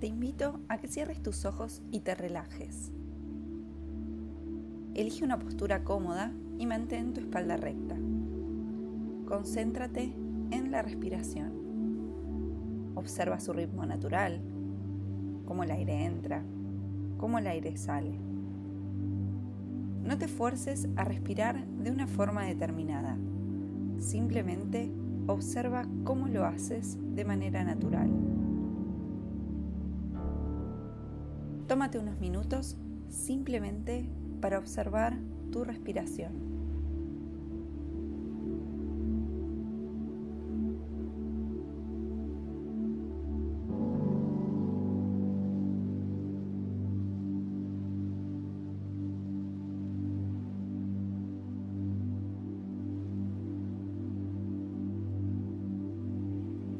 te invito a que cierres tus ojos y te relajes. Elige una postura cómoda y mantén tu espalda recta. Concéntrate en la respiración. Observa su ritmo natural, cómo el aire entra, cómo el aire sale. No te fuerces a respirar de una forma determinada. Simplemente observa cómo lo haces de manera natural. Tómate unos minutos simplemente para observar tu respiración.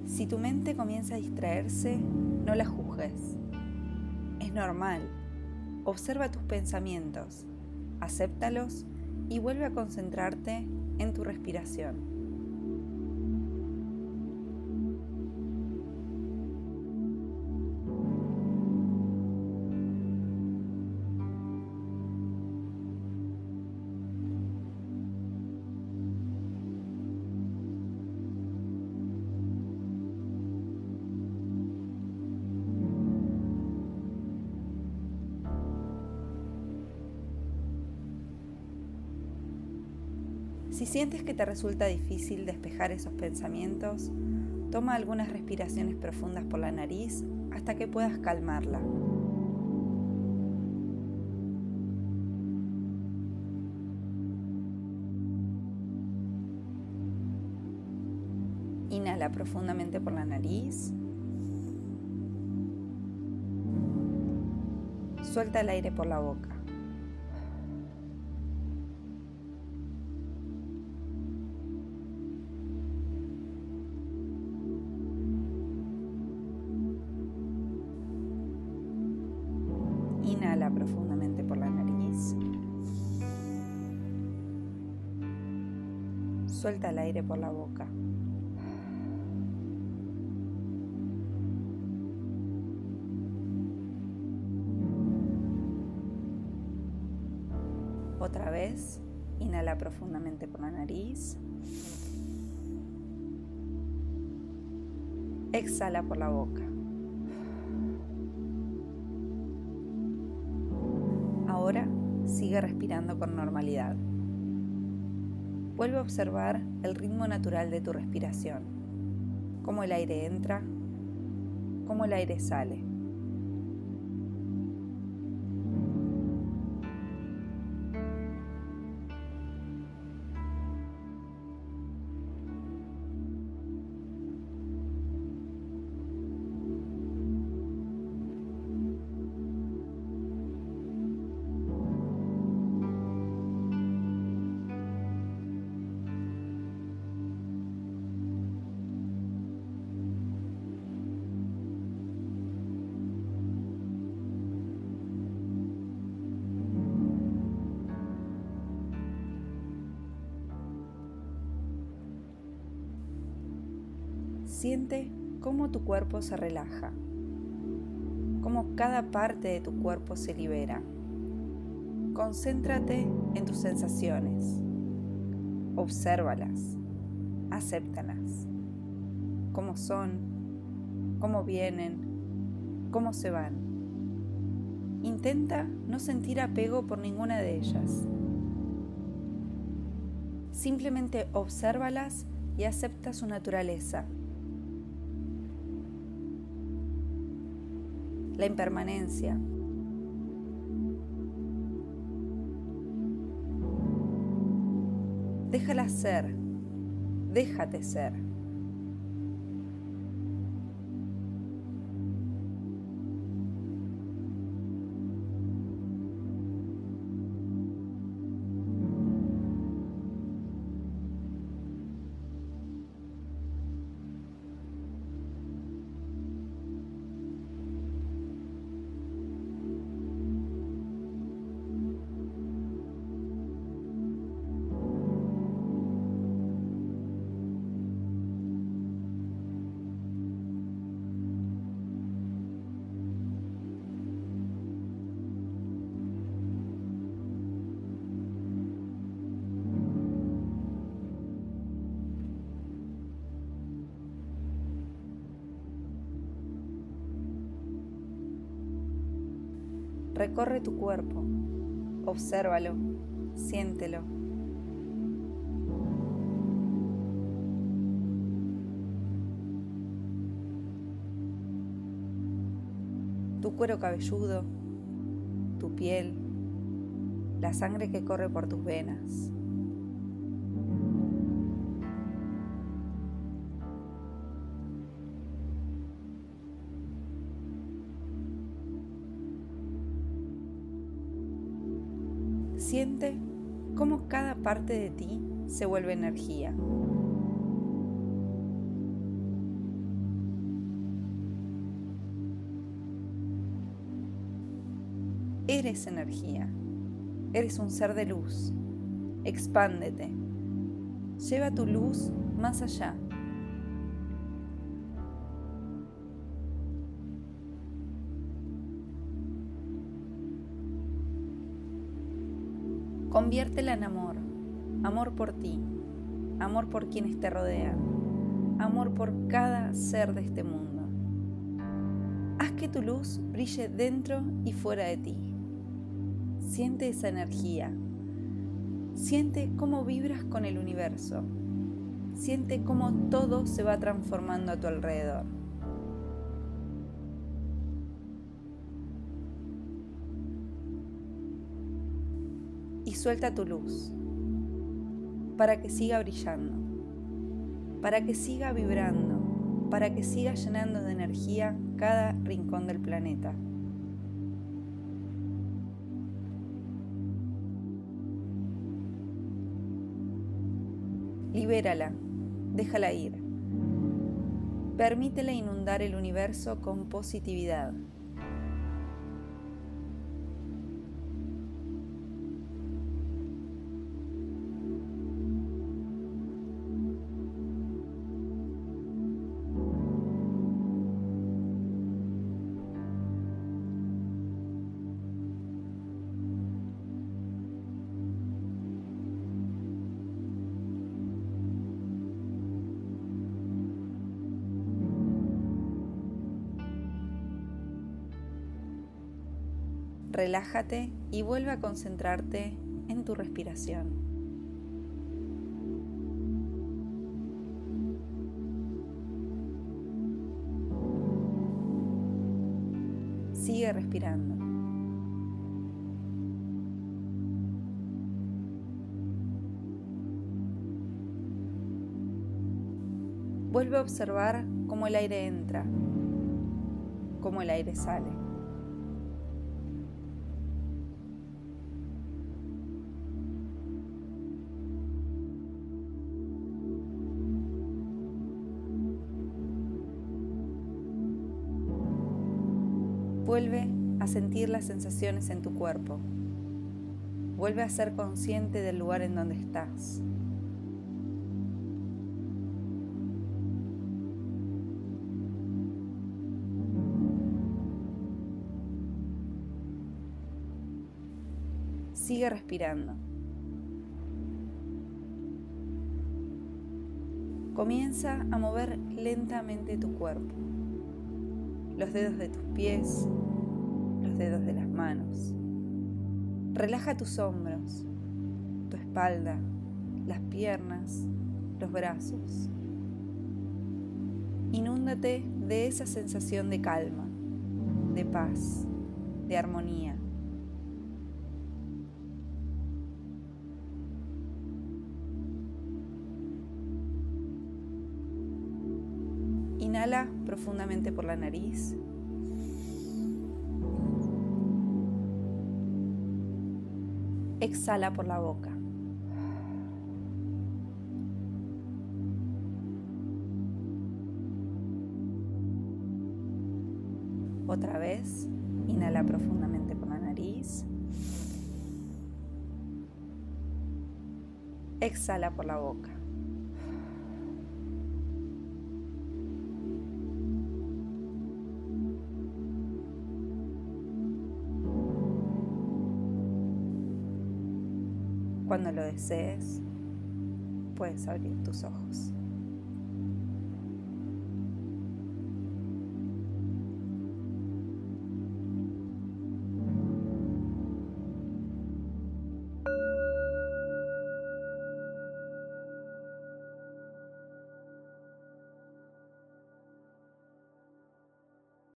Si tu mente comienza a distraerse, no la juzgues. Es normal. Observa tus pensamientos, acéptalos y vuelve a concentrarte en tu respiración. Si sientes que te resulta difícil despejar esos pensamientos, toma algunas respiraciones profundas por la nariz hasta que puedas calmarla. Inhala profundamente por la nariz. Suelta el aire por la boca. Profundamente por la nariz. Suelta el aire por la boca. Otra vez, inhala profundamente por la nariz. Exhala por la boca. Ahora sigue respirando con normalidad. Vuelve a observar el ritmo natural de tu respiración, cómo el aire entra, cómo el aire sale. Siente cómo tu cuerpo se relaja, cómo cada parte de tu cuerpo se libera. Concéntrate en tus sensaciones, obsérvalas, acéptalas, cómo son, cómo vienen, cómo se van. Intenta no sentir apego por ninguna de ellas. Simplemente obsérvalas y acepta su naturaleza. La impermanencia. Déjala ser, déjate ser. Recorre tu cuerpo, obsérvalo, siéntelo. Tu cuero cabelludo, tu piel, la sangre que corre por tus venas. Siente cómo cada parte de ti se vuelve energía. Eres energía. Eres un ser de luz. Expándete. Lleva tu luz más allá. Conviértela en amor, amor por ti, amor por quienes te rodean, amor por cada ser de este mundo. Haz que tu luz brille dentro y fuera de ti. Siente esa energía. Siente cómo vibras con el universo. Siente cómo todo se va transformando a tu alrededor. Y suelta tu luz para que siga brillando, para que siga vibrando, para que siga llenando de energía cada rincón del planeta. Libérala, déjala ir. Permítela inundar el universo con positividad. Relájate y vuelve a concentrarte en tu respiración. Sigue respirando. Vuelve a observar cómo el aire entra, cómo el aire sale. Vuelve a sentir las sensaciones en tu cuerpo. Vuelve a ser consciente del lugar en donde estás. Sigue respirando. Comienza a mover lentamente tu cuerpo los dedos de tus pies, los dedos de las manos. Relaja tus hombros, tu espalda, las piernas, los brazos. Inúndate de esa sensación de calma, de paz, de armonía. Inhala profundamente por la nariz. Exhala por la boca. Otra vez, inhala profundamente por la nariz. Exhala por la boca. Cuando lo desees, puedes abrir tus ojos.